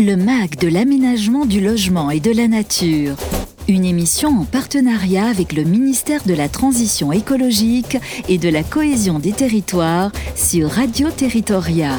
Le MAG de l'aménagement du logement et de la nature. Une émission en partenariat avec le ministère de la Transition écologique et de la cohésion des territoires sur Radio Territoria.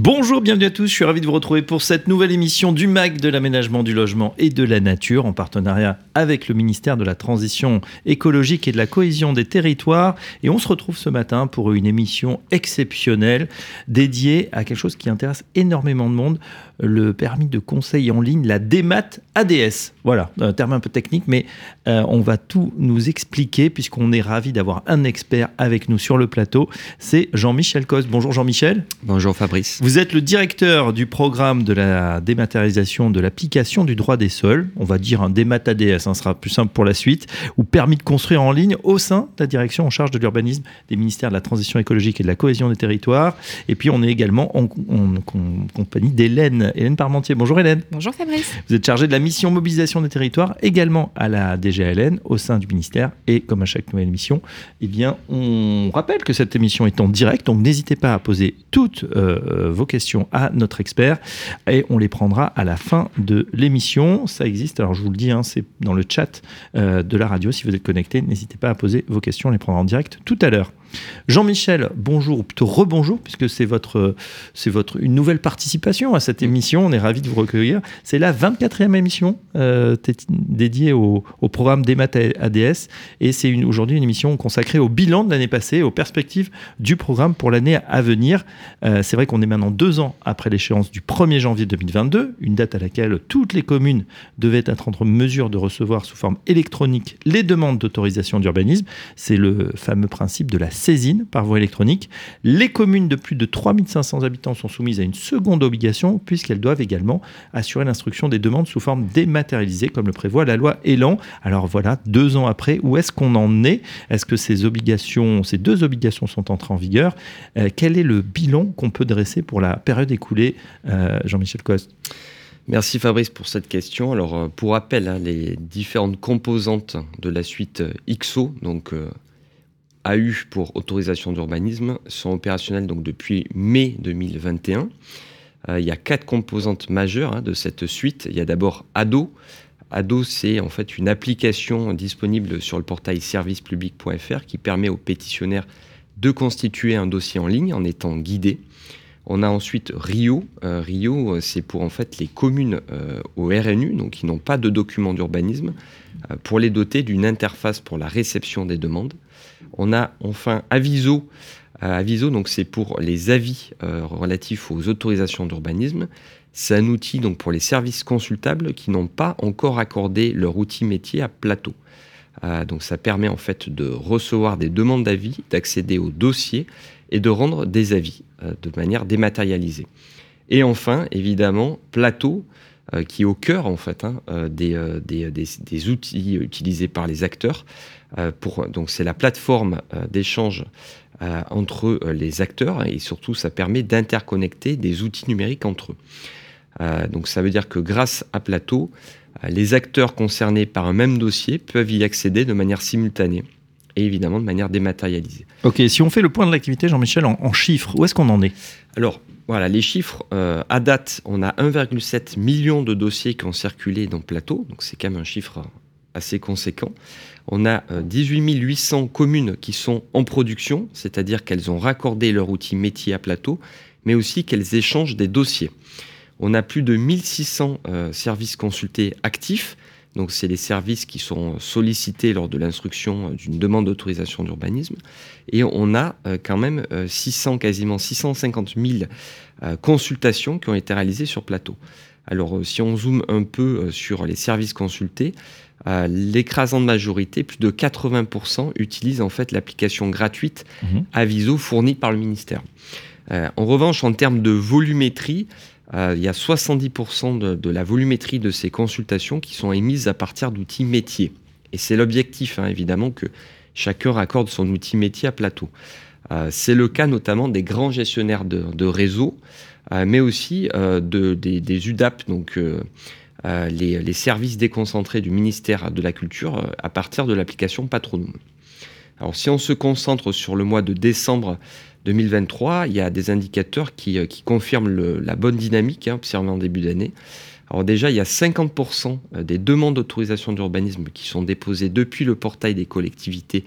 Bonjour, bienvenue à tous. Je suis ravi de vous retrouver pour cette nouvelle émission du MAC de l'aménagement du logement et de la nature en partenariat avec le ministère de la Transition écologique et de la cohésion des territoires. Et on se retrouve ce matin pour une émission exceptionnelle dédiée à quelque chose qui intéresse énormément de monde, le permis de conseil en ligne, la DEMAT ADS. Voilà, un terme un peu technique, mais euh, on va tout nous expliquer puisqu'on est ravi d'avoir un expert avec nous sur le plateau. C'est Jean-Michel Cos. Bonjour Jean-Michel. Bonjour Fabrice. Vous êtes le directeur du programme de la dématérialisation de l'application du droit des sols. On va dire un DEMAT ADS, ça hein, sera plus simple pour la suite, ou permis de construire en ligne au sein de la direction en charge de l'urbanisme des ministères de la Transition écologique et de la cohésion des territoires. Et puis on est également en, en compagnie d'Hélène Hélène Parmentier. Bonjour Hélène. Bonjour Fabrice. Vous êtes chargée de la mission mobilisation des territoires, également à la DGLN, au sein du ministère. Et comme à chaque nouvelle émission, eh bien, on rappelle que cette émission est en direct, donc n'hésitez pas à poser toutes euh, vos questions à notre expert et on les prendra à la fin de l'émission. Ça existe, alors je vous le dis, hein, c'est dans le chat euh, de la radio. Si vous êtes connecté, n'hésitez pas à poser vos questions, on les prendra en direct tout à l'heure. Jean-Michel, bonjour, ou plutôt rebonjour, puisque c'est votre, c'est votre, une nouvelle participation à cette émission. On est ravi de vous recueillir. C'est la 24e émission euh, dédiée au, programme DEMAT ADS. Et c'est aujourd'hui une émission consacrée au bilan de l'année passée, aux perspectives du programme pour l'année à venir. Euh, c'est vrai qu'on est maintenant deux ans après l'échéance du 1er janvier 2022, une date à laquelle toutes les communes devaient être en mesure de recevoir sous forme électronique les demandes d'autorisation d'urbanisme. C'est le fameux principe de la saisine par voie électronique. Les communes de plus de 3500 habitants sont soumises à une seconde obligation puisqu'elles doivent également assurer l'instruction des demandes sous forme dématérialisée comme le prévoit la loi Elan. Alors voilà, deux ans après, où est-ce qu'on en est? Est-ce que ces obligations, ces deux obligations sont entrées en vigueur? Euh, Quel est le bilan qu'on peut dresser pour la période écoulée, euh, Jean-Michel Coste? Merci Fabrice pour cette question. Alors euh, pour rappel, hein, les différentes composantes de la suite XO, donc AU pour autorisation d'urbanisme sont opérationnels donc depuis mai 2021. Euh, il y a quatre composantes majeures hein, de cette suite. Il y a d'abord ADO. ADO, c'est en fait une application disponible sur le portail servicepublic.fr qui permet aux pétitionnaires de constituer un dossier en ligne en étant guidés. On a ensuite Rio. Euh, Rio, euh, c'est pour en fait les communes au RNU, donc qui n'ont pas de document d'urbanisme, pour les doter d'une interface pour la réception des demandes. On a enfin Aviso. Euh, Aviso, donc c'est pour les avis euh, relatifs aux autorisations d'urbanisme. C'est un outil donc pour les services consultables qui n'ont pas encore accordé leur outil métier à plateau. Euh, donc ça permet en fait de recevoir des demandes d'avis, d'accéder aux dossiers et de rendre des avis de manière dématérialisée. Et enfin, évidemment, Plateau, qui est au cœur en fait hein, des, des, outils utilisés par les acteurs euh, donc c'est la plateforme euh, d'échange euh, entre les acteurs et surtout ça permet d'interconnecter des outils numériques entre eux. donc ça veut dire que grâce à Plateau, les acteurs concernés par un même dossier peuvent y accéder de manière simultanée et évidemment de manière dématérialisée. Ok, si on fait le point de l'activité, Jean-Michel, en, chiffres, où est-ce qu'on en est? Alors, voilà, les chiffres, à date, on a 1,7 million de dossiers qui ont circulé dans Plateau, donc c'est quand même un chiffre assez conséquent. On a 18 euh, 800 communes qui sont en production, c'est-à-dire qu'elles ont raccordé leur outil métier à plateau, mais aussi qu'elles échangent des dossiers. On a plus de 1600 euh, services consultés actifs, donc c'est les services qui sont sollicités lors de l'instruction euh, d'une demande d'autorisation d'urbanisme. Et on a quand même 600, quasiment 650 000 consultations qui ont été réalisées sur plateau. Alors si on zoome un peu sur les services consultés, euh, l'écrasante majorité, plus de 80%, utilisent en fait l'application gratuite mhm. Aviso fournie par le ministère. Euh, en revanche, en termes de volumétrie, euh, il y a 70% de, la volumétrie de ces consultations qui sont émises à partir d'outils métiers. Et c'est l'objectif, hein, évidemment, que chacun raccorde son outil métier à plateau. c'est le cas notamment des grands gestionnaires de, réseaux, mais aussi de, des, UDAP, donc euh, les, services déconcentrés du ministère de la Culture euh, à partir de l'application Patronum. Alors si on se concentre sur le mois de décembre 2023, il y a des indicateurs qui, confirment la bonne dynamique hein, observée en début d'année. Alors déjà, il y a 50% des demandes d'autorisation d'urbanisme qui sont déposées depuis le portail des collectivités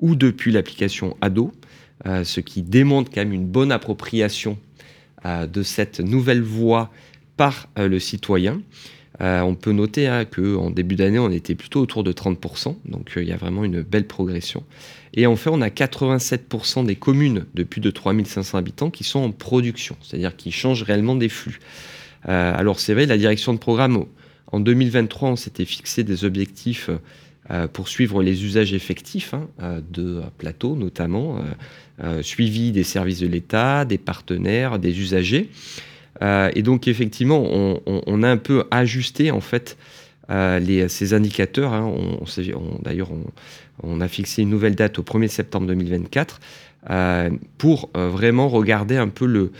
ou depuis l'application ADO, ce qui démontre quand même une bonne appropriation de cette nouvelle voie par le citoyen. Euh, on peut noter hein, qu'en début d'année, on était plutôt autour de 30%, donc euh, il y a vraiment une belle progression. Et en fait, on a 87% des communes de plus de 3500 habitants qui sont en production, c'est-à-dire qui changent réellement des flux. Euh, alors c'est vrai, la direction de programme, en 2023, on s'était fixé des objectifs pour suivre les usages effectifs hein, de plateaux notamment, suivi des services de l'État, des partenaires, des usagers. Euh, et donc effectivement, on, a un peu ajusté en fait euh, ces indicateurs. Hein. D'ailleurs, on, a fixé une nouvelle date au 1er septembre 2024 euh, pour vraiment regarder un peu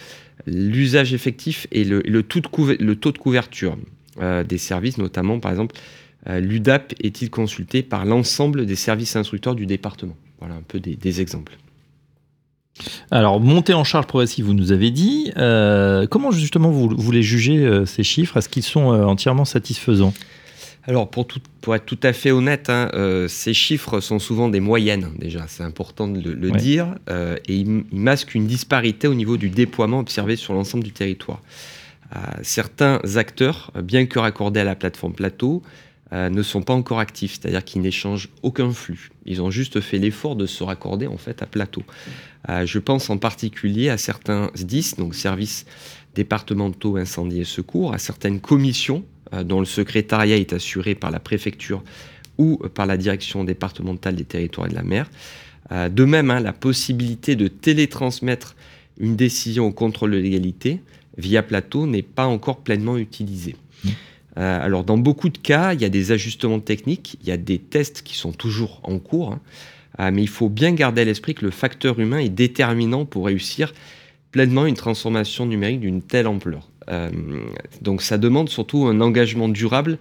l'usage effectif et le, taux de couverture des services, notamment par exemple, l'UDAP est-il consulté par l'ensemble des services instructeurs du département? Voilà un peu des exemples. Alors, montée en charge progressive, vous nous avez dit. Euh, comment justement vous, voulez juger euh, ces chiffres? Est-ce qu'ils sont euh, entièrement satisfaisants? Alors, pour, être tout à fait honnête, hein, ces chiffres sont souvent des moyennes, déjà, c'est important de le, dire, et ils, masquent une disparité au niveau du déploiement observé sur l'ensemble du territoire. certains acteurs, bien que raccordés à la plateforme Plateau, ne sont pas encore actifs, c'est-à-dire qu'ils n'échangent aucun flux. Ils ont juste fait l'effort de se raccorder en fait à Plateau. Euh, je pense en particulier à certains SDIS, donc services départementaux incendie et secours, à certaines commissions euh, dont le secrétariat est assuré par la préfecture ou par la direction départementale des territoires et de la mer. Euh, de même, hein, la possibilité de télétransmettre une décision au contrôle de l'égalité via plateau n'est pas encore pleinement utilisée. Mmh. alors, dans beaucoup de cas, il y a des ajustements techniques, il y a des tests qui sont toujours en cours. Hein. Mais il faut bien garder à l'esprit que le facteur humain est déterminant pour réussir pleinement une transformation numérique d'une telle ampleur. Euh, donc ça demande surtout un engagement durable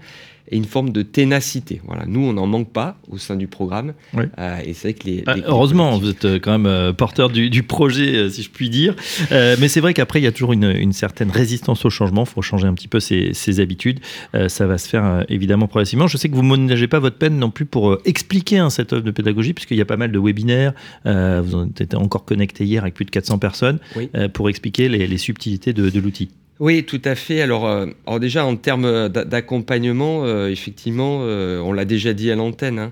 et une forme de ténacité. Voilà, nous, on n'en manque pas au sein du programme. Euh, et c'est que les, ah, heureusement, vous êtes euh, quand même euh, porteur du, projet, si je puis dire. mais c'est vrai qu'après, il y a toujours une, certaine résistance au changement. Il faut changer un petit peu ses, habitudes. ça va se faire évidemment progressivement. Je sais que vous ne ménagez pas votre peine non plus pour expliquer hein, cette œuvre de pédagogie, puisqu'il y a pas mal de webinaires. vous êtes encore connecté hier avec plus de 400 personnes pour expliquer les, subtilités de l'outil. Oui, tout à fait. Alors, euh, déjà, en termes d'accompagnement, euh, effectivement, euh, on l'a déjà dit à l'antenne,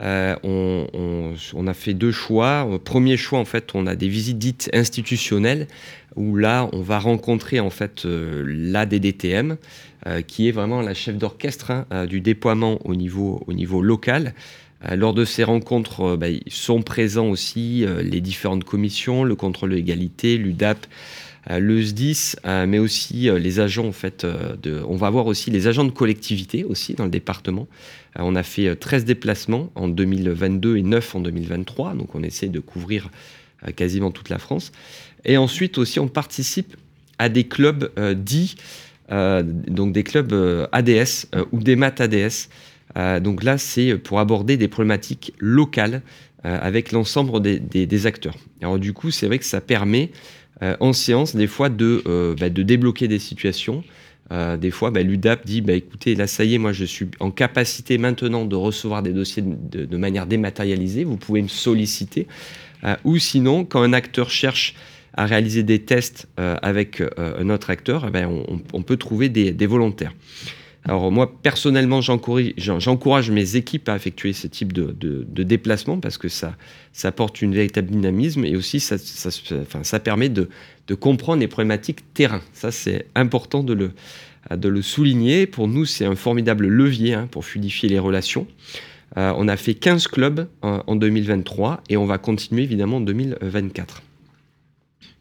hein, on, a fait deux choix. Premier choix, en fait, on a des visites dites institutionnelles, où là, on va rencontrer, en fait, la DDTM, qui est vraiment la chef d'orchestre hein, du déploiement au niveau, au niveau local. Lors de ces rencontres, bah, sont présents aussi les différentes commissions, le contrôle de l'égalité, l'UDAP, le SDIS, euh, mais aussi euh, les agents en fait. de, on va avoir aussi les agents de collectivité aussi dans le département. on a fait 13 déplacements en 2022 et 9 en 2023, donc on essaie de couvrir quasiment toute la France. Et ensuite aussi, on participe à des clubs dits, donc des clubs ADS ou des maths ADS. donc là, c'est pour aborder des problématiques locales avec l'ensemble des, des, acteurs. Alors du coup, c'est vrai que ça permet euh, en séance, des fois, de, euh, bah, de débloquer des situations. Euh, des fois, bah, l'UDAP dit bah, écoutez, là, ça y est, moi, je suis en capacité maintenant de recevoir des dossiers de, manière dématérialisée. Vous pouvez me solliciter. ou sinon, quand un acteur cherche à réaliser des tests avec un autre acteur, eh ben, on, peut trouver des volontaires. Alors moi, personnellement, j'encourage mes équipes à effectuer ce type de, déplacement parce que ça, apporte une véritable dynamisme et aussi ça, permet de, comprendre les problématiques terrain. Ça, c'est important de le, de le souligner. Pour nous, c'est un formidable levier hein, pour fluidifier les relations. Euh, on a fait 15 clubs en 2023 et on va continuer évidemment en 2024.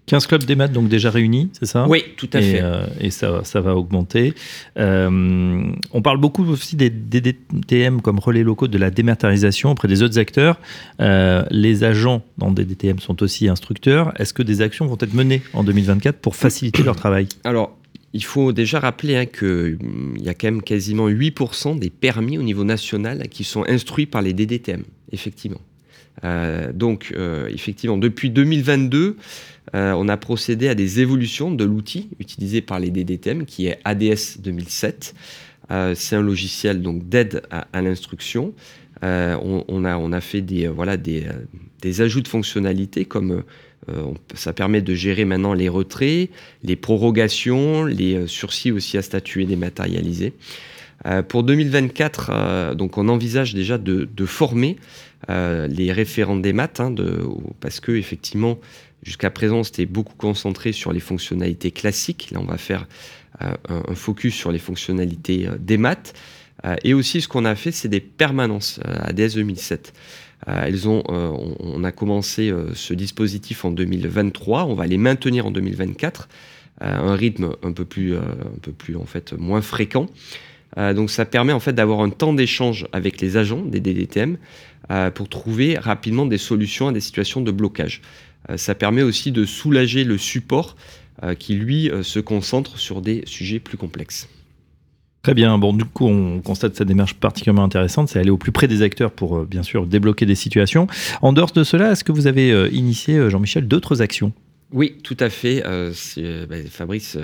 15 clubs des maths donc déjà réunis, c'est ça Oui, tout à fait. Euh, et ça, ça va augmenter. Euh, on parle beaucoup aussi des DDTM comme relais locaux de la dématérialisation auprès des autres acteurs. Euh, les agents dans des DDTM sont aussi instructeurs. Est-ce que des actions vont être menées en 2024 pour faciliter leur travail? Alors, il faut déjà rappeler hein, qu'il y a quand même quasiment 8% des permis au niveau national qui sont instruits par les DDTM, effectivement. Donc, effectivement, depuis 2022, on a procédé à des évolutions de l'outil utilisé par les DDTM, qui est ADS 2007. c'est un logiciel donc d'aide à, l'instruction. On, a, on, a, fait des, voilà, des, des ajouts de fonctionnalités comme euh, ça permet de gérer maintenant les retraits, les prorogations, les euh, sursis aussi à statuer dématérialisés. Euh, pour 2024, donc on envisage déjà de, former les référents des maths, hein, parce que effectivement, jusqu'à présent, c'était beaucoup concentré sur les fonctionnalités classiques. Là, on va faire un, focus sur les fonctionnalités des maths. et aussi, ce qu'on a fait, c'est des permanences ADS 2007. Euh, elles ont, euh, on, a commencé euh, ce dispositif en 2023, on va les maintenir en 2024 un rythme un peu plus, un peu plus en fait moins fréquent. Donc ça permet en fait d'avoir un temps d'échange avec les agents des DDTM pour trouver rapidement des solutions à des situations de blocage. ça permet aussi de soulager le support qui lui se concentre sur des sujets plus complexes. Très bien. Bon, du coup, on constate cette démarche particulièrement intéressante. C'est aller au plus près des acteurs pour, euh, bien sûr, débloquer des situations. En dehors de cela, est-ce que vous avez euh, initié, euh, Jean-Michel, d'autres actions? Oui, tout à fait. Bah, Fabrice,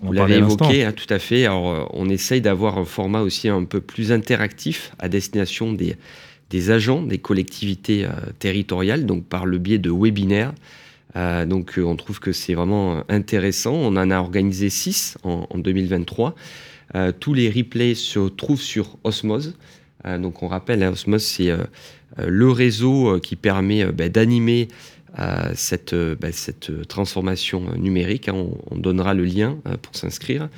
vous l'avez évoqué, hein, tout à fait. Alors, on essaye d'avoir un format aussi un peu plus interactif à destination des, des agents, des collectivités territoriales, donc par le biais de webinaires. donc, on trouve que c'est vraiment intéressant. On en a organisé six en, en 2023. Euh, tous les replays se trouvent sur Osmose. Euh, donc on rappelle, hein, Osmose, c'est euh, le réseau qui permet bah, d'animer cette, bah, cette, transformation numérique. Hein. On, donnera le lien pour s'inscrire.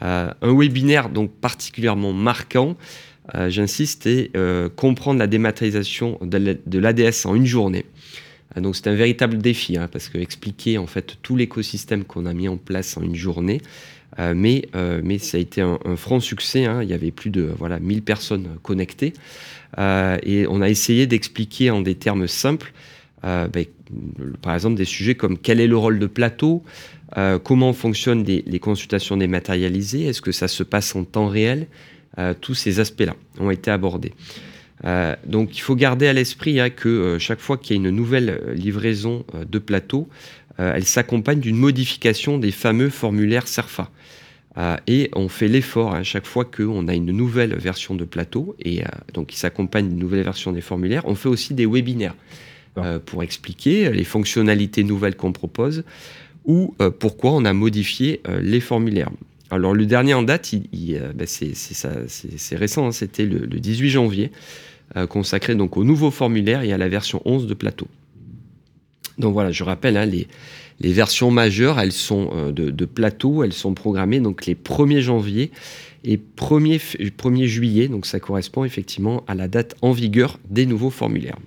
un webinaire donc particulièrement marquant, j'insiste, est comprendre la dématérialisation de l'ADS en une journée. donc c'est un véritable défi, hein, parce que expliquer en fait tout l'écosystème qu'on a mis en place en une journée, euh, mais, euh, mais ça a été un, franc succès. Hein. Il y avait plus de voilà, 1000 personnes connectées. Euh, et on a essayé d'expliquer en des termes simples, ben, par exemple, des sujets comme quel est le rôle de plateau, comment fonctionnent les, consultations dématérialisées, est-ce que ça se passe en temps réel Tous ces aspects-là ont été abordés. donc il faut garder à l'esprit hein, que chaque fois qu'il y a une nouvelle livraison de plateau, elle s'accompagne d'une modification des fameux formulaires SERFA. Euh, et on fait l'effort à chaque fois qu'on a une nouvelle version de plateau, et euh, donc qui s'accompagne d'une nouvelle version des formulaires. On fait aussi des webinaires euh, pour expliquer les fonctionnalités nouvelles qu'on propose ou pourquoi on a modifié les formulaires. Alors le dernier en date, ben, c'est récent, hein, c'était le, 18 janvier, consacré donc au nouveau formulaire et à la version 11 de plateau. Donc voilà, je rappelle, hein, les, versions majeures, elles sont euh, de, plateau, elles sont programmées donc les 1er janvier et 1er, 1er juillet, donc ça correspond effectivement à la date en vigueur des nouveaux formulaires.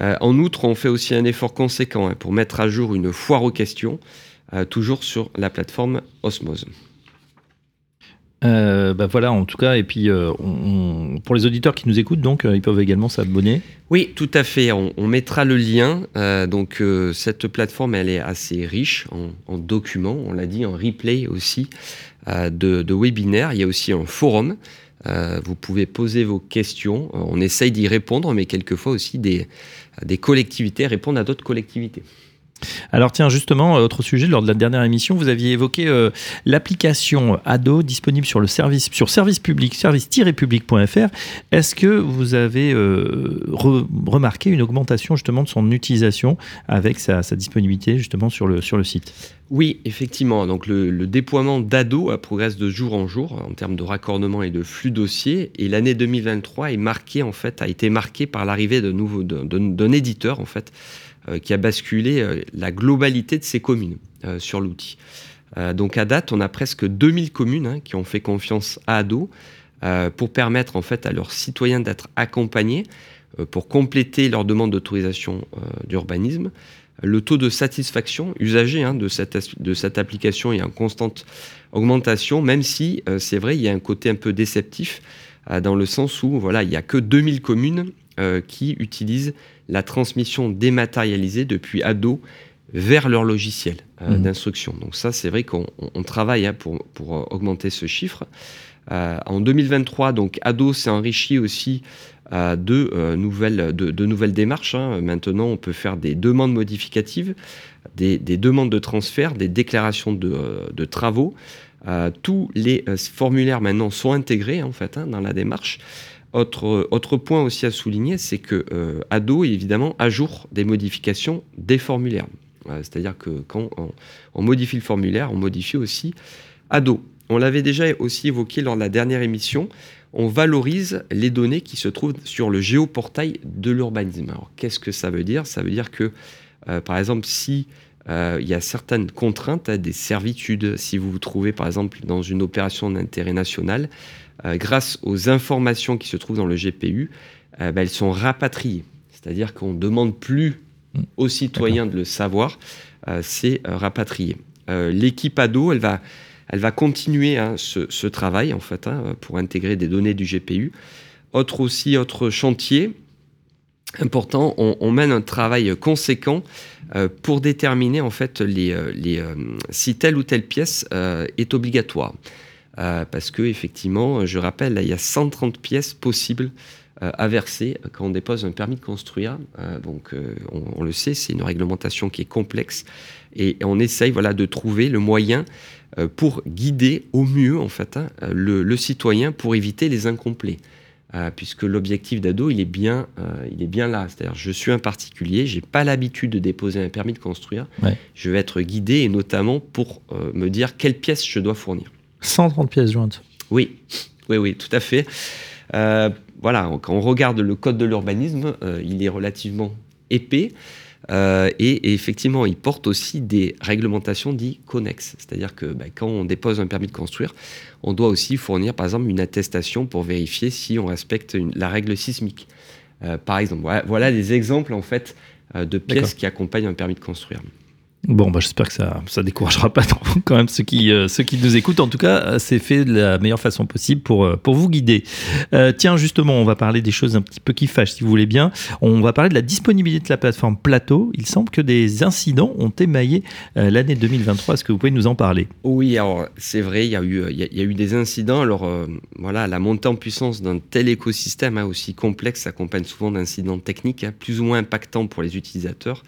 Euh, en outre, on fait aussi un effort conséquent hein, pour mettre à jour une foire aux questions, euh, toujours sur la plateforme Osmose. Euh, bah voilà, en tout cas, et puis euh, pour les auditeurs qui nous écoutent, donc euh, ils peuvent également s'abonner. Oui, tout à fait. On, mettra le lien. donc cette plateforme, elle est assez riche en, documents. On l'a dit, en replay aussi de, de, webinaires. Il y a aussi un forum. Vous pouvez poser vos questions. On essaye d'y répondre, mais quelquefois aussi des, des collectivités répondent à d'autres collectivités. Alors tiens, justement, euh, autre sujet, lors de la dernière émission, vous aviez évoqué euh, l'application ADO disponible sur le service, sur service public, service-public.fr. Est-ce que vous avez euh, remarqué une augmentation justement de son utilisation avec sa, disponibilité justement sur le, sur le site? Oui, effectivement. Donc le, déploiement d'ADO progresse de jour en jour en termes de raccordement et de flux dossiers. Et l'année 2023 est marquée en fait, a été marquée par l'arrivée d'un éditeur en fait qui a basculé euh, la globalité de ces communes euh, sur l'outil. donc à date, on a presque 2000 communes hein, qui ont fait confiance à ADO pour permettre en fait à leurs citoyens d'être accompagnés pour compléter leur demande d'autorisation d'urbanisme. Le taux de satisfaction usagé hein, de, cette, de cette application est en constante augmentation, même si c'est vrai, il y a un côté un peu déceptif dans le sens où voilà, il n'y a que 2000 communes qui utilisent la transmission dématérialisée depuis ado vers leur logiciel euh, mmh. d'instruction. Donc ça, c'est vrai qu'on travaille hein, pour, pour, euh, augmenter ce chiffre. en 2023, donc ADO s'est enrichi aussi de, nouvelles, de, nouvelles démarches. Hein. Maintenant, on peut faire des demandes modificatives, des, demandes de transfert, des déclarations de, travaux. tous les formulaires maintenant sont intégrés en fait hein, dans la démarche. Autre, autre point aussi à souligner, c'est que euh, Ado est évidemment à jour des modifications des formulaires. Euh, c'est-à-dire que quand on, modifie le formulaire, on modifie aussi Ado. On l'avait déjà aussi évoqué lors de la dernière émission, on valorise les données qui se trouvent sur le géoportail de l'urbanisme. Alors qu'est-ce que ça veut dire? Ça veut dire que, euh, par exemple, si il y a certaines contraintes, des servitudes, si vous vous trouvez par exemple dans une opération d'intérêt national, euh, grâce aux informations qui se trouvent dans le GPU, euh, bah, elles sont rapatriées. C'est-à-dire qu'on ne demande plus mmh. aux citoyens de le savoir, euh, c'est rapatrié. L'équipe ADO, elle va, elle va continuer hein, ce, travail en fait hein, pour intégrer des données du GPU. Autre aussi, autre chantier important, on, mène un travail conséquent pour déterminer en fait les, les si telle ou telle pièce est obligatoire. Euh, parce que effectivement, je rappelle, il y a 130 pièces possibles euh, à verser quand on dépose un permis de construire. Euh, donc, on, le sait, c'est une réglementation qui est complexe et on essaye voilà, de trouver le moyen pour guider au mieux en fait, hein, le, citoyen pour éviter les incomplets. Puisque l'objectif d'ado, il, est bien, il est bien là. C'est-à-dire, je suis un particulier, j'ai pas l'habitude de déposer un permis de construire. Je vais être guidé et notamment pour me dire quelles pièces je dois fournir. 130 pièces jointes. Oui, oui, oui, tout à fait. Euh, voilà, quand on regarde le code de l'urbanisme, euh, il est relativement épais. Euh, et, effectivement, il porte aussi des réglementations dites connexes. C'est-à-dire que bah, quand on dépose un permis de construire, on doit aussi fournir, par exemple, une attestation pour vérifier si on respecte la règle sismique. par exemple, voilà, des exemples en fait de pièces qui accompagnent un permis de construire. Bon, bah, j'espère que ça ne découragera pas trop quand même ceux qui, euh, ceux qui nous écoutent. En tout cas, euh, c'est fait de la meilleure façon possible pour, euh, pour vous guider. tiens, justement, on va parler des choses un petit peu qui fâchent, si vous voulez bien. On va parler de la disponibilité de la plateforme Plateau. Il semble que des incidents ont émaillé l'année 2023. Est-ce que vous pouvez nous en parler? Oui, alors c'est vrai, il y, a eu, y, a eu des incidents. Alors voilà, la montée en puissance d'un tel écosystème hein, aussi complexe s'accompagne souvent d'incidents techniques hein, plus ou moins impactants pour les utilisateurs.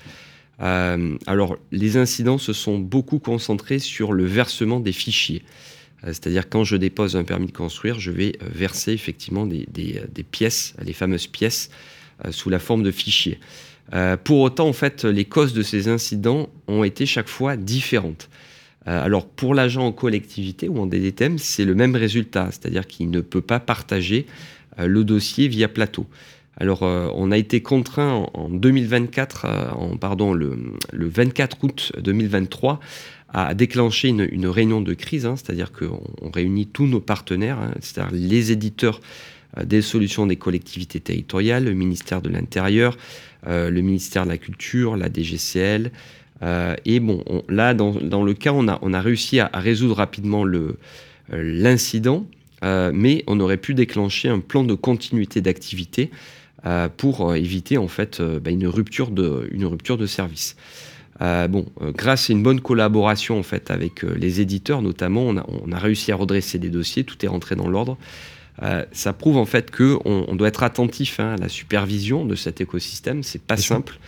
Euh, alors, les incidents se sont beaucoup concentrés sur le versement des fichiers. Euh, c'est-à-dire, quand je dépose un permis de construire, je vais euh, verser effectivement des, pièces, les fameuses pièces, sous la forme de fichiers. pour autant, en fait, les causes de ces incidents ont été chaque fois différentes. alors, pour l'agent en collectivité ou en DDTM, c'est le même résultat, c'est-à-dire qu'il ne peut pas partager le dossier via plateau. Alors, euh, on a été contraint en, 2024, euh, pardon, le, 24 août 2023, à déclencher une, réunion de crise, hein, c'est-à-dire qu'on réunit tous nos partenaires, hein, c'est-à-dire les éditeurs euh, des solutions des collectivités territoriales, le ministère de l'Intérieur, le ministère de la Culture, la DGCL. et bon, là, dans, le cas, on a, réussi à résoudre rapidement l'incident, mais on aurait pu déclencher un plan de continuité d'activité euh, pour euh, éviter en fait euh, bah, une, rupture de, une rupture de service. bon, grâce à une bonne collaboration en fait avec les éditeurs notamment, on a, réussi à redresser des dossiers, tout est rentré dans l'ordre. ça prouve en fait qu'on on doit être attentif hein, à la supervision de cet écosystème. C'est pas simple.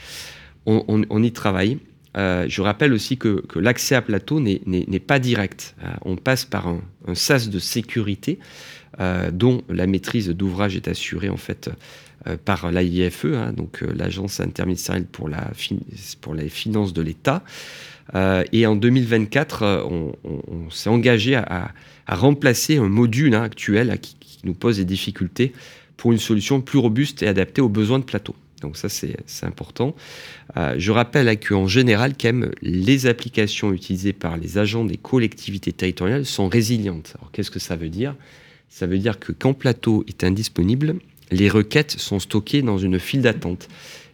On, y travaille. Je rappelle aussi que, l'accès à plateau n'est pas direct. on passe par un, sas de sécurité dont la maîtrise d'ouvrage est assurée en fait euh, par l'AIFE, hein, donc euh, l'Agence interministérielle pour, les finances de l'État. Euh, et en 2024, on, s'est engagé à, remplacer un module hein, actuel qui, nous pose des difficultés pour une solution plus robuste et adaptée aux besoins de plateau. Donc ça, c'est important. je rappelle qu'en général, quand même, les applications utilisées par les agents des collectivités territoriales sont résilientes. Alors qu'est-ce que ça veut dire? Ça veut dire que quand plateau est indisponible, les requêtes sont stockées dans une file d'attente.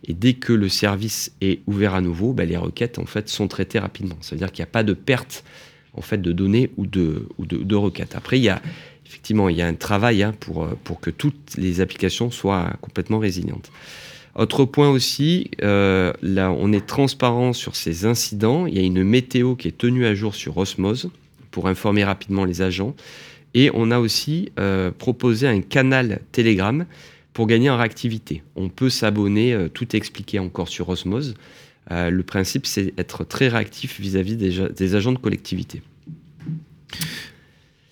Et dès que le service est ouvert à nouveau, bah, les requêtes en fait sont traitées rapidement. Ça veut dire qu'il n'y a pas de perte en fait de données ou de, ou de, requêtes. Après, il y a effectivement il y a un travail hein, pour, euh, pour que toutes les applications soient complètement résilientes. Autre point aussi, euh, là on est transparent sur ces incidents. Il y a une météo qui est tenue à jour sur Osmose pour informer rapidement les agents Et on a aussi proposé un canal Telegram pour gagner en réactivité. On peut s'abonner, tout expliqué encore sur Osmose. le principe, c'est être très réactif vis-à-vis des agents de collectivité.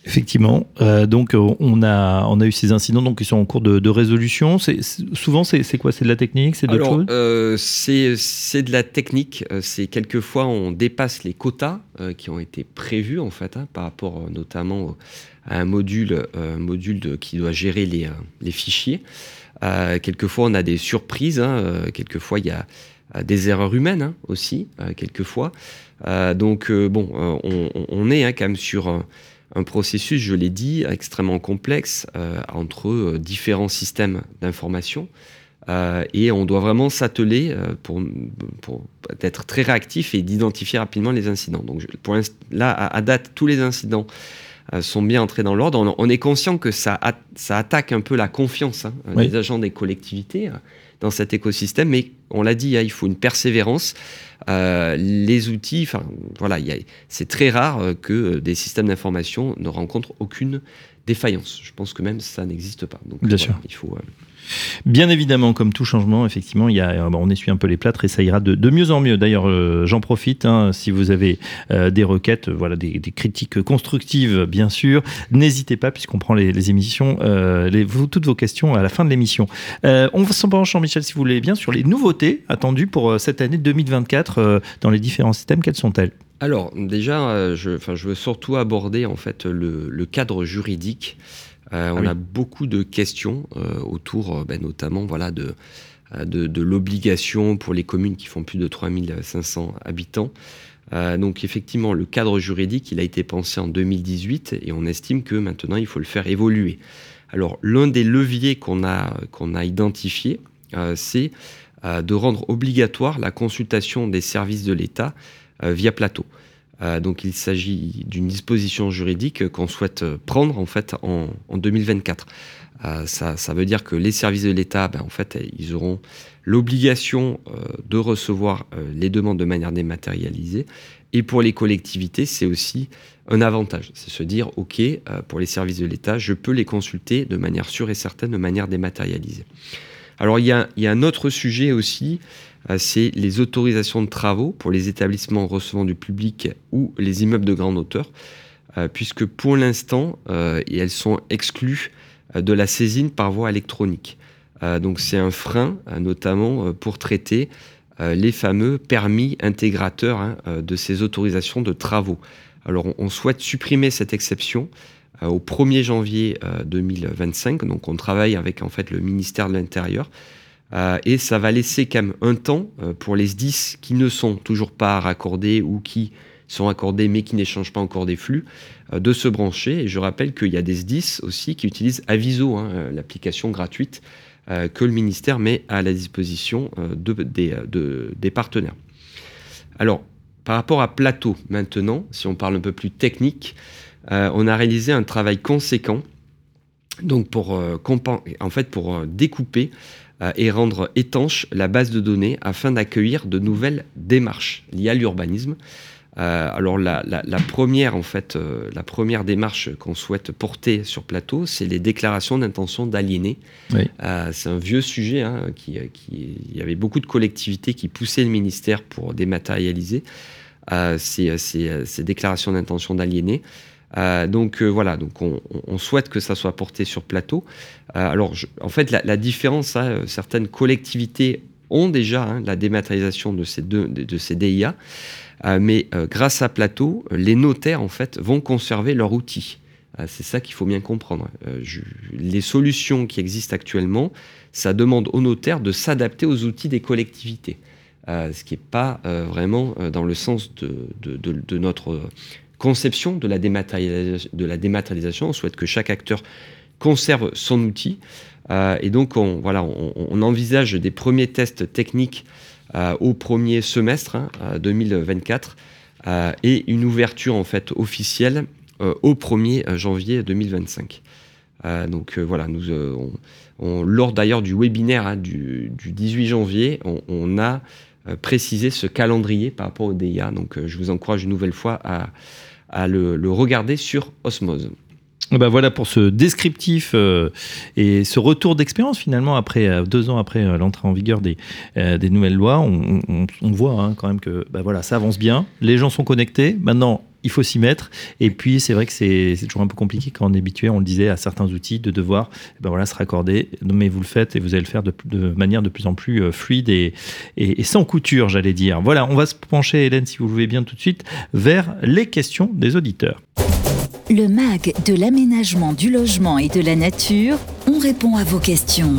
Effectivement. Euh, donc, euh, on a, on a eu ces incidents donc, qui sont en cours de, résolution. C'est, souvent, c'est, quoi? C'est de la technique? C'est d'autres choses euh, c'est, de la technique. C'est quelquefois, on dépasse les quotas qui ont été prévus, en fait, hein, par rapport notamment à un module, module qui doit gérer les, les fichiers. quelquefois, on a des surprises. Hein, quelquefois, il y a des erreurs humaines hein, aussi, quelquefois. donc, bon, on, on est quand même sur un processus, je l'ai dit, extrêmement complexe euh, entre euh, différents systèmes d'information. Euh, et on doit vraiment s'atteler pour, pour, être très réactif et d'identifier rapidement les incidents. Donc pour là, à, date, tous les incidents sont bien entrés dans l'ordre. On, est conscient que ça, ça attaque un peu la confiance hein, des agents des collectivités dans cet écosystème, mais on l'a dit, hein, il faut une persévérance. Euh, les outils, enfin voilà, c'est très rare euh, que euh, des systèmes d'information ne rencontrent aucune défaillance. Je pense que même ça n'existe pas. Donc, Bien sûr. Il faut, Bien évidemment, comme tout changement, effectivement, il y a, on essuie un peu les plâtres et ça ira de, mieux en mieux. D'ailleurs, euh, j'en profite, hein, si vous avez euh, des requêtes, voilà, des, critiques constructives, bien sûr, n'hésitez pas, puisqu'on prend les, émissions, euh, toutes vos questions à la fin de l'émission. on s'en penche, Jean-Michel, si vous voulez bien, sur les nouveautés attendues pour cette année 2024 dans les différents systèmes. Quelles sont-elles? Alors déjà, je, je, veux surtout aborder en fait le cadre juridique euh, on ah a beaucoup de questions euh, autour, euh, ben, notamment, voilà, de, de, l'obligation pour les communes qui font plus de 3500 habitants. donc effectivement, le cadre juridique, il a été pensé en 2018 et on estime que maintenant, il faut le faire évoluer. Alors, l'un des leviers qu'on a, qu'on a identifié, c'est de rendre obligatoire la consultation des services de l'État via plateau. Euh, donc il s'agit d'une disposition juridique qu'on souhaite prendre en fait en, 2024. Euh, ça, veut dire que les services de l'État, ben, en fait, ils auront l'obligation euh, de recevoir les demandes de manière dématérialisée. Et pour les collectivités, c'est aussi un avantage. C'est se dire, OK, pour les services de l'État, je peux les consulter de manière sûre et certaine, de manière dématérialisée. Alors il y a, un autre sujet aussi c'est les autorisations de travaux pour les établissements recevant du public ou les immeubles de grande hauteur, euh, puisque pour l'instant, euh, elles sont exclues de la saisine par voie électronique. donc c'est un frein, notamment pour traiter les fameux permis intégrateurs hein, de ces autorisations de travaux. Alors on, souhaite supprimer cette exception au 1er janvier 2025. Donc on travaille avec en fait le ministère de l'Intérieur euh, et ça va laisser quand même un temps euh, pour les SDIS qui ne sont toujours pas raccordés ou qui sont accordés mais qui n'échangent pas encore des flux, euh, de se brancher. Et je rappelle qu'il y a des SDIS aussi qui utilisent Aviso, hein, l'application gratuite que le ministère met à la disposition de, des partenaires. Alors, par rapport à Plateau maintenant, si on parle un peu plus technique, on a réalisé un travail conséquent donc pour, en fait, pour découper et rendre étanche la base de données afin d'accueillir de nouvelles démarches liées à l'urbanisme. Euh, alors la, première en fait, euh, la première démarche qu'on souhaite porter sur plateau, c'est les déclarations d'intention d'aliéner. c'est un vieux sujet hein, qui, il y avait beaucoup de collectivités qui poussaient le ministère pour dématérialiser ces, ces, déclarations d'intention d'aliéner. Euh, donc euh, voilà, donc on, souhaite que ça soit porté sur plateau. Euh, alors en fait, la, différence, hein, certaines collectivités ont déjà hein, la dématérialisation de ces, deux, de, ces DIA, mais grâce à plateau, les notaires en fait vont conserver leur outil. C'est ça qu'il faut bien comprendre. les solutions qui existent actuellement, ça demande aux notaires de s'adapter aux outils des collectivités. ce qui n'est pas vraiment dans le sens de, de, de notre conception de la, dématérialisation, On souhaite que chaque acteur conserve son outil. Euh, et donc, on, voilà, on, envisage des premiers tests techniques euh, au premier semestre 2024 hein, euh, et une ouverture en fait officielle au 1er janvier 2025. donc voilà, nous, lors d'ailleurs du webinaire hein, du, 18 janvier, on, a précisé ce calendrier par rapport au DIA. Donc je vous encourage une nouvelle fois à, le, regarder sur Osmose. Ben voilà pour ce descriptif euh, et ce retour d'expérience finalement après euh, deux ans après euh, l'entrée en vigueur des, des nouvelles lois, on, voit hein, quand même que ben voilà ça avance bien, les gens sont connectés. Maintenant il faut s'y mettre et puis c'est vrai que c'est toujours un peu compliqué quand on est habitué, on le disait, à certains outils de devoir ben voilà se raccorder. Mais vous le faites et vous allez le faire de, de manière de plus en plus fluide et, et, et sans couture, j'allais dire. Voilà, on va se pencher Hélène si vous le voulez bien tout de suite vers les questions des auditeurs. Le MAG de l'aménagement du logement et de la nature, on répond à vos questions.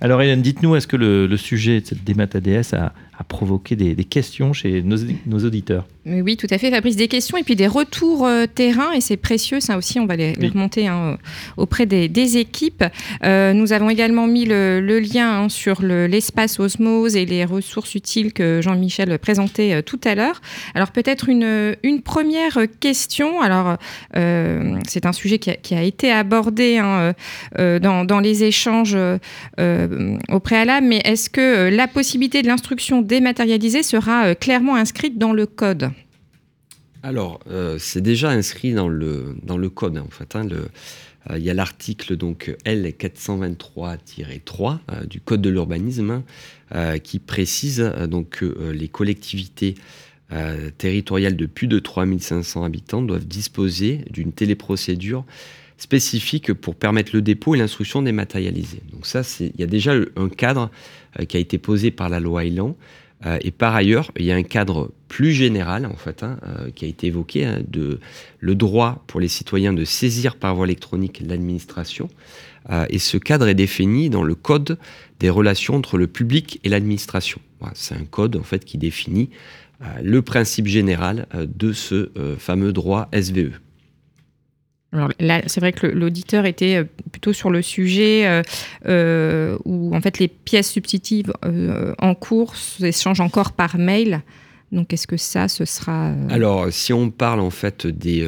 Alors Hélène, dites-nous, est-ce que le, sujet de cette démat ADS a, provoqué des, questions chez nos auditeurs oui, tout à fait, Fabrice. Des questions et puis des retours euh, terrain, et c'est précieux, ça aussi, on va les, remonter hein, auprès des, équipes. Euh, nous avons également mis le, lien hein, sur l'espace osmose et les ressources utiles que Jean-Michel présentait euh, tout à l'heure. Alors peut-être une, une première question. Alors c'est un sujet qui a, été abordé hein, dans, dans, les échanges au préalable, mais est-ce que la possibilité de l'instruction dématérialisée sera clairement inscrite dans le code alors, euh, c'est déjà inscrit dans le, code, en fait. Hein, euh, il y a l'article donc L423-3 euh, du Code de l'urbanisme qui précise donc que les collectivités territoriales de plus de 3500 habitants doivent disposer d'une téléprocédure spécifique pour permettre le dépôt et l'instruction dématérialisée. Donc ça, il y a déjà un cadre qui a été posé par la loi Elan euh, et par ailleurs, il y a un cadre plus général, en fait, hein, euh, qui a été évoqué, hein, de le droit pour les citoyens de saisir par voie électronique l'administration. Euh, et ce cadre est défini dans le code des relations entre le public et l'administration. C'est un code, en fait, qui définit le principe général de ce fameux droit SVE. Alors là, c'est vrai que l'auditeur était euh, plutôt sur le sujet euh, euh, où en fait les pièces substitutives en cours s'échangent encore par mail. Donc est-ce que ça, ce sera Alors si on parle en fait des,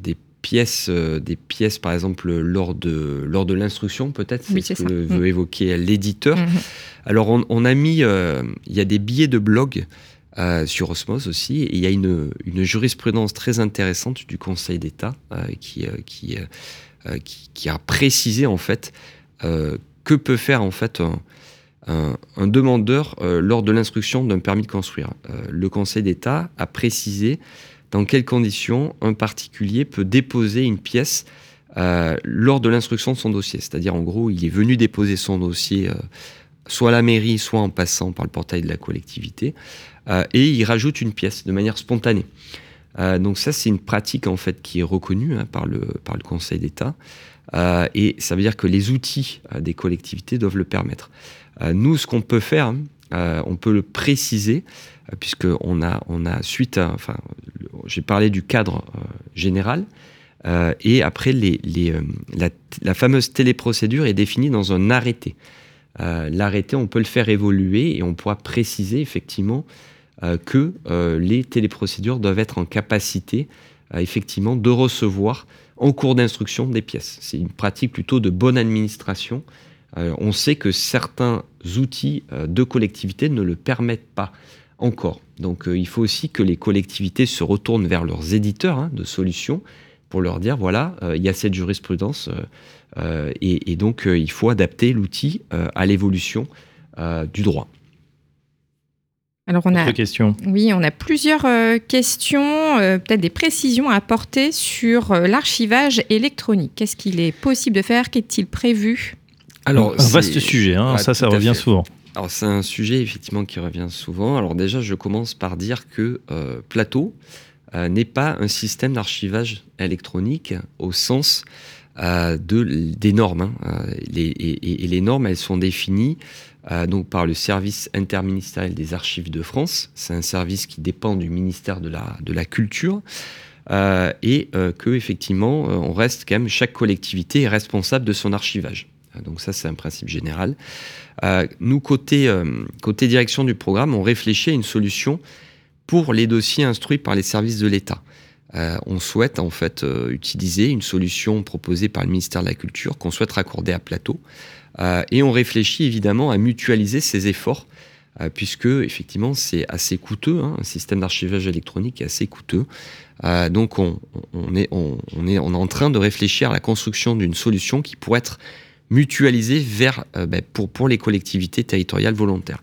des pièces, des pièces par exemple lors de lors de l'instruction peut-être, c'est ce que veut mm. évoquer l'éditeur. Mm-hmm. Alors on, on, a mis, il y a des billets de blog euh, sur Osmos aussi. Il y a une, jurisprudence très intéressante du Conseil d'État euh, euh, qui, a précisé en fait que peut faire en fait un, demandeur lors de l'instruction d'un permis de construire. le Conseil d'État a précisé dans quelles conditions un particulier peut déposer une pièce lors de l'instruction de son dossier. C'est-à-dire, en gros, il est venu déposer son dossier soit la mairie, soit en passant par le portail de la collectivité. Euh, et il rajoute une pièce de manière spontanée. Euh, donc ça, c'est une pratique en fait qui est reconnue hein, par, le, Conseil d'État. Euh, et ça veut dire que les outils des collectivités doivent le permettre. nous, ce qu'on peut faire, on peut le préciser, puisqu'on a, on a suite j'ai parlé du cadre général, et après, la, fameuse téléprocédure est définie dans un arrêté. L'arrêté, on peut le faire évoluer et on pourra préciser effectivement euh, que euh, les téléprocédures doivent être en capacité euh, effectivement de recevoir en cours d'instruction des pièces. C'est une pratique plutôt de bonne administration. on sait que certains outils de collectivité ne le permettent pas encore. Donc il faut aussi que les collectivités se retournent vers leurs éditeurs hein, de solutions pour leur dire, voilà, il y a cette jurisprudence et, et, donc il faut adapter l'outil à l'évolution du droit. Alors on a, oui, on a plusieurs euh, questions, euh, peut-être des précisions à apporter sur euh, l'archivage électronique. Qu'est-ce qu'il est possible de faire? Qu'est-il prévu? Alors, un vaste sujet, hein, ça, ça revient souvent. Alors c'est un sujet effectivement qui revient souvent. Alors déjà, je commence par dire que Plateau n'est pas un système d'archivage électronique au sens de, des normes. Hein. et, les normes, elles sont définies euh, par le service interministériel des archives de France. C'est un service qui dépend du ministère de la, Culture. Euh, et euh, que effectivement, on reste quand même, chaque collectivité est responsable de son archivage. Donc ça, c'est un principe général. nous, côté direction du programme, on réfléchit à une solution pour les dossiers instruits par les services de l'État. On souhaite en fait utiliser une solution proposée par le ministère de la Culture qu'on souhaite raccorder à Plateau, euh, et on réfléchit évidemment à mutualiser ces efforts puisque effectivement c'est assez coûteux, hein, un système d'archivage électronique est assez coûteux. donc on, est, en train de réfléchir à la construction d'une solution qui pourrait être mutualisée ben, pour, pour les collectivités territoriales volontaires.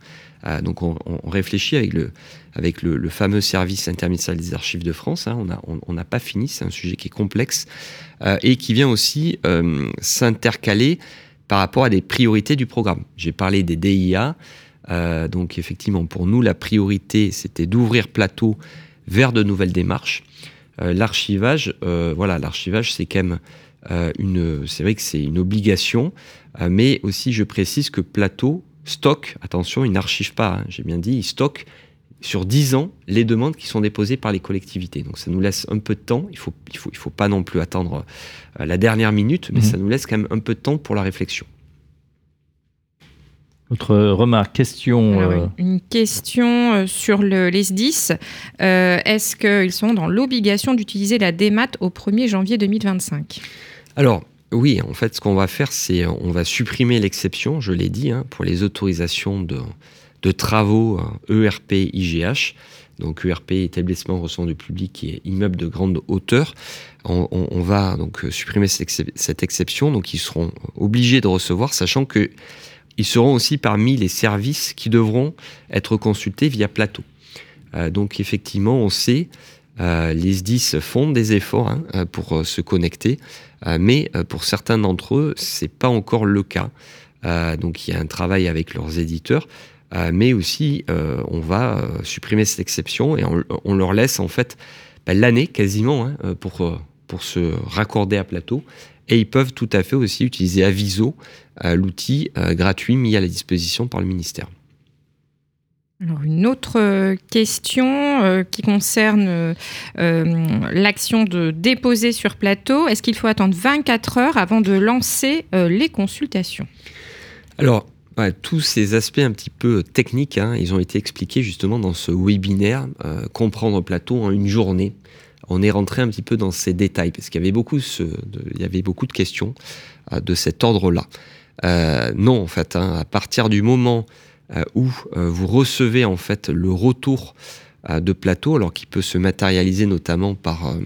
Donc on, réfléchit avec le, fameux service interministériel des archives de France. Hein. on n'a pas fini, c'est un sujet qui est complexe euh, et qui vient aussi euh, s'intercaler par rapport à des priorités du programme. J'ai parlé des DIA. Euh, donc effectivement, pour nous, la priorité, c'était d'ouvrir plateau vers de nouvelles démarches. l'archivage, voilà, l'archivage, c'est quand même une, c'est vrai que c'est une obligation, mais aussi je précise que plateau stocke, attention, il n'archive pas, hein, j'ai bien dit, il stocke sur 10 ans les demandes qui sont déposées par les collectivités. Donc ça nous laisse un peu de temps. Il ne faut, il faut, il faut pas non plus attendre euh, la dernière minute, mais mhm. ça nous laisse quand même un peu de temps pour la réflexion. Autre remarque, question euh, Une question euh, sur le, les SDIS. Est-ce qu'ils sont dans l'obligation d'utiliser la démat au 1er janvier 2025 Alors, oui, en fait, ce qu'on va faire, c'est on va supprimer l'exception, je l'ai dit, hein, pour les autorisations de, travaux ERP hein, e. Donc ERP, établissement recevant du public et immeuble de grande hauteur. On, va donc supprimer cette exception, donc ils seront obligés de recevoir, sachant que ils seront aussi parmi les services qui devront être consultés via plateau. Euh, donc effectivement, on sait, euh, les SDIS font des efforts hein, euh, pour se connecter, mais pour certains d'entre eux, c'est pas encore le cas. donc il y a un travail avec leurs éditeurs. Euh, mais aussi euh, on va euh, supprimer cette exception et on, leur laisse en fait bah, l'année quasiment hein, pour, pour se raccorder à plateau. Et ils peuvent tout à fait aussi utiliser Aviso, l'outil gratuit mis à la disposition par le ministère. Alors une autre question qui concerne l'action de déposer sur plateau. Est-ce qu'il faut attendre 24 heures avant de lancer les consultations? Alors, tous ces aspects un petit peu techniques, hein, ils ont été expliqués justement dans ce webinaire, euh, comprendre plateau en une journée. On est rentré un petit peu dans ces détails parce qu'il y avait beaucoup, de, il y avait beaucoup de questions euh, de cet ordre-là. Euh, non, en fait, hein, à partir du moment où vous recevez en fait le retour de plateau, alors qui peut se matérialiser notamment par un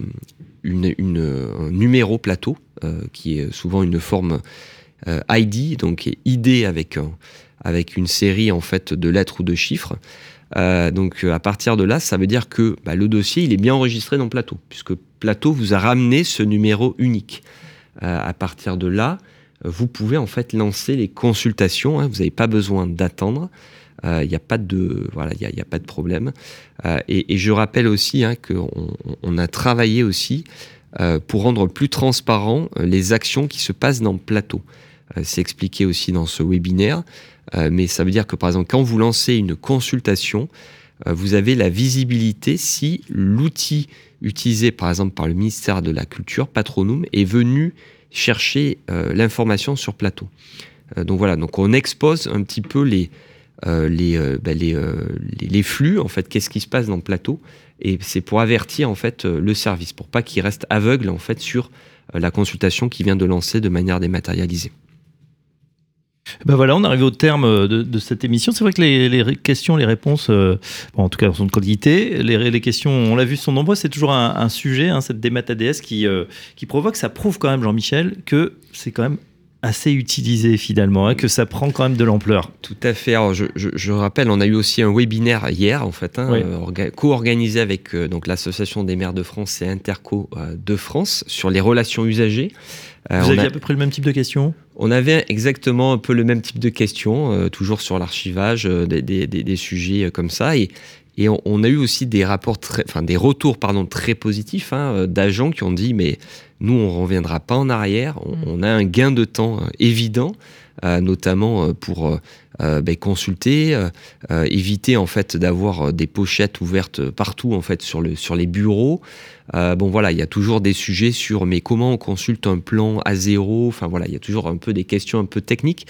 numéro plateau, qui est souvent une forme euh, ID, donc ID avec, avec une série en fait de lettres ou de chiffres. Euh, donc à partir de là, ça veut dire que bah, le dossier il est bien enregistré dans Plateau, puisque Plateau vous a ramené ce numéro unique. Euh, à partir de là, vous pouvez en fait lancer les consultations. Hein. vous n'avez pas besoin d'attendre. Il n'y a pas de voilà, il y, a, pas de problème. Et, je rappelle aussi hein, qu'on on a travaillé aussi pour rendre plus transparent les actions qui se passent dans Plateau. Euh, c'est expliqué aussi dans ce webinaire. Euh, mais ça veut dire que par exemple, quand vous lancez une consultation, euh, vous avez la visibilité si l'outil utilisé par exemple par le ministère de la Culture, Patronum, est venu chercher l'information sur plateau. donc voilà, donc on expose un petit peu les, bah, les, les, flux, en fait, qu'est-ce qui se passe dans le plateau, et c'est pour avertir en fait le service, pour pas qu'il reste aveugle en fait sur la consultation qui vient de lancer de manière dématérialisée. Ben voilà, on arrive au terme de, cette émission. C'est vrai que les, questions, les réponses, euh, en tout cas, sont de qualité. Les, questions, on l'a vu, sont nombreuses. C'est toujours un, sujet, hein, cette démat qui, euh, qui provoque. Ça prouve quand même, Jean-Michel, que c'est quand même assez utilisé finalement, hein, que ça prend quand même de l'ampleur. Tout à fait. Alors, je, rappelle, on a eu aussi un webinaire hier, en fait, hein, co-organisé avec donc l'association des maires de France et Interco de France sur les relations usagers. Vous aviez à peu près le même type de questions? On avait exactement un peu le même type de questions, euh, toujours sur l'archivage, euh, des, sujets euh, comme ça. Et, on, a eu aussi des rapports, enfin des retours pardon très positifs hein, d'agents qui ont dit mais nous on reviendra pas en arrière, on, mm. a un gain de temps évident, notamment pour ben, consulter, éviter en fait d'avoir des pochettes ouvertes partout en fait sur le sur les bureaux. Euh, bon voilà, il y a toujours des sujets sur mais comment on consulte un plan à zéro? Enfin voilà, il y a toujours un peu des questions un peu techniques,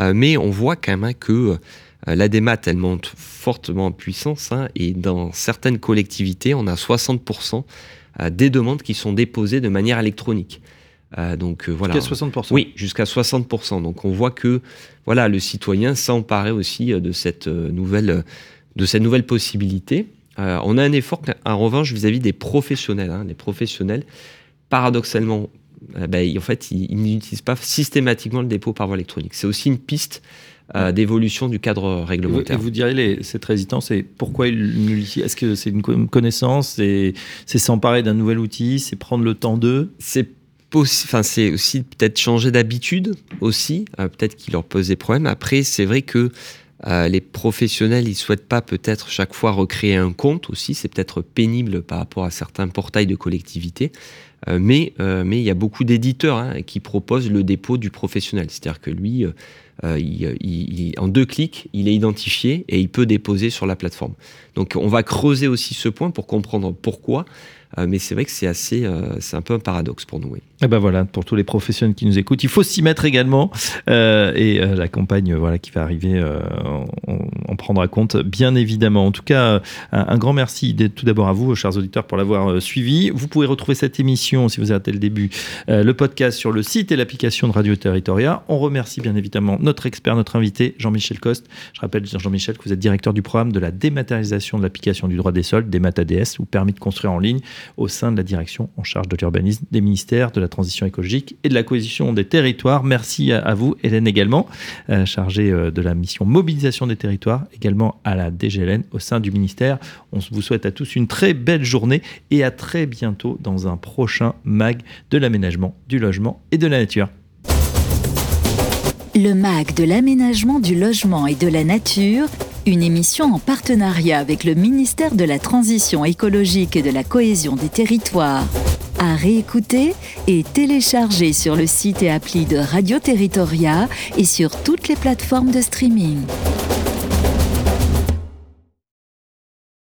euh, mais on voit quand même que euh, la démat elle monte fortement en puissance hein, et dans certaines collectivités, on a 60% des demandes qui sont déposées de manière électronique. donc voilà. Jusqu'à 60%. Oui, jusqu'à 60%. Donc on voit que voilà, le citoyen s'emparait aussi de cette nouvelle, de cette nouvelle possibilité. on a un effort, en revanche, vis-à-vis des professionnels. Hein. Les professionnels, paradoxalement, ben, en fait, ils, n'utilisent pas systématiquement le dépôt par voie électronique. C'est aussi une piste euh, d'évolution du cadre réglementaire. Et vous, direz, cette résistance, et pourquoi Est-ce que c'est une connaissance? C'est s'emparer d'un nouvel outil C'est prendre le temps d'eux? C'est Enfin, c'est aussi peut-être changer d'habitude aussi, euh, peut-être qu'il leur pose des problèmes. Après, c'est vrai que euh, les professionnels, ils souhaitent pas peut-être chaque fois recréer un compte aussi. C'est peut-être pénible par rapport à certains portails de collectivité. mais, mais il y a beaucoup d'éditeurs hein, qui proposent le dépôt du professionnel. C'est-à-dire que lui, euh, il, en deux clics, il est identifié et il peut déposer sur la plateforme. Donc on va creuser aussi ce point pour comprendre pourquoi euh, mais c'est vrai que c'est assez, euh, c'est un peu un paradoxe pour nous. Et eh ben voilà, pour tous les professionnels qui nous écoutent, il faut s'y mettre également. Euh, et la campagne, voilà, qui va arriver, on, prendra compte, bien évidemment. En tout cas, un, grand merci tout d'abord à vous, chers auditeurs, pour l'avoir suivi. Vous pouvez retrouver cette émission, si vous raté le début, le podcast sur le site et l'application de Radio Territoria. On remercie bien évidemment notre expert, notre invité, Jean-Michel Coste. Je rappelle, Jean-Michel, que vous êtes directeur du programme de la dématérialisation de l'application du droit des sols, DEMAT-ADS, ou permis de construire en ligne au sein de la direction en charge de l'urbanisme des ministères de la transition écologique et de la cohésion des territoires. Merci à, vous, Hélène également, euh, chargée euh, de la mission mobilisation des territoires, également à la DGLN au sein du ministère. On vous souhaite à tous une très belle journée et à très bientôt dans un prochain MAG de l'aménagement, du logement et de la nature. Le MAG de l'aménagement, du logement et de la nature une émission en partenariat avec le ministère de la Transition écologique et de la cohésion des territoires. À réécouter et télécharger sur le site et appli de Radio Territoria et sur toutes les plateformes de streaming.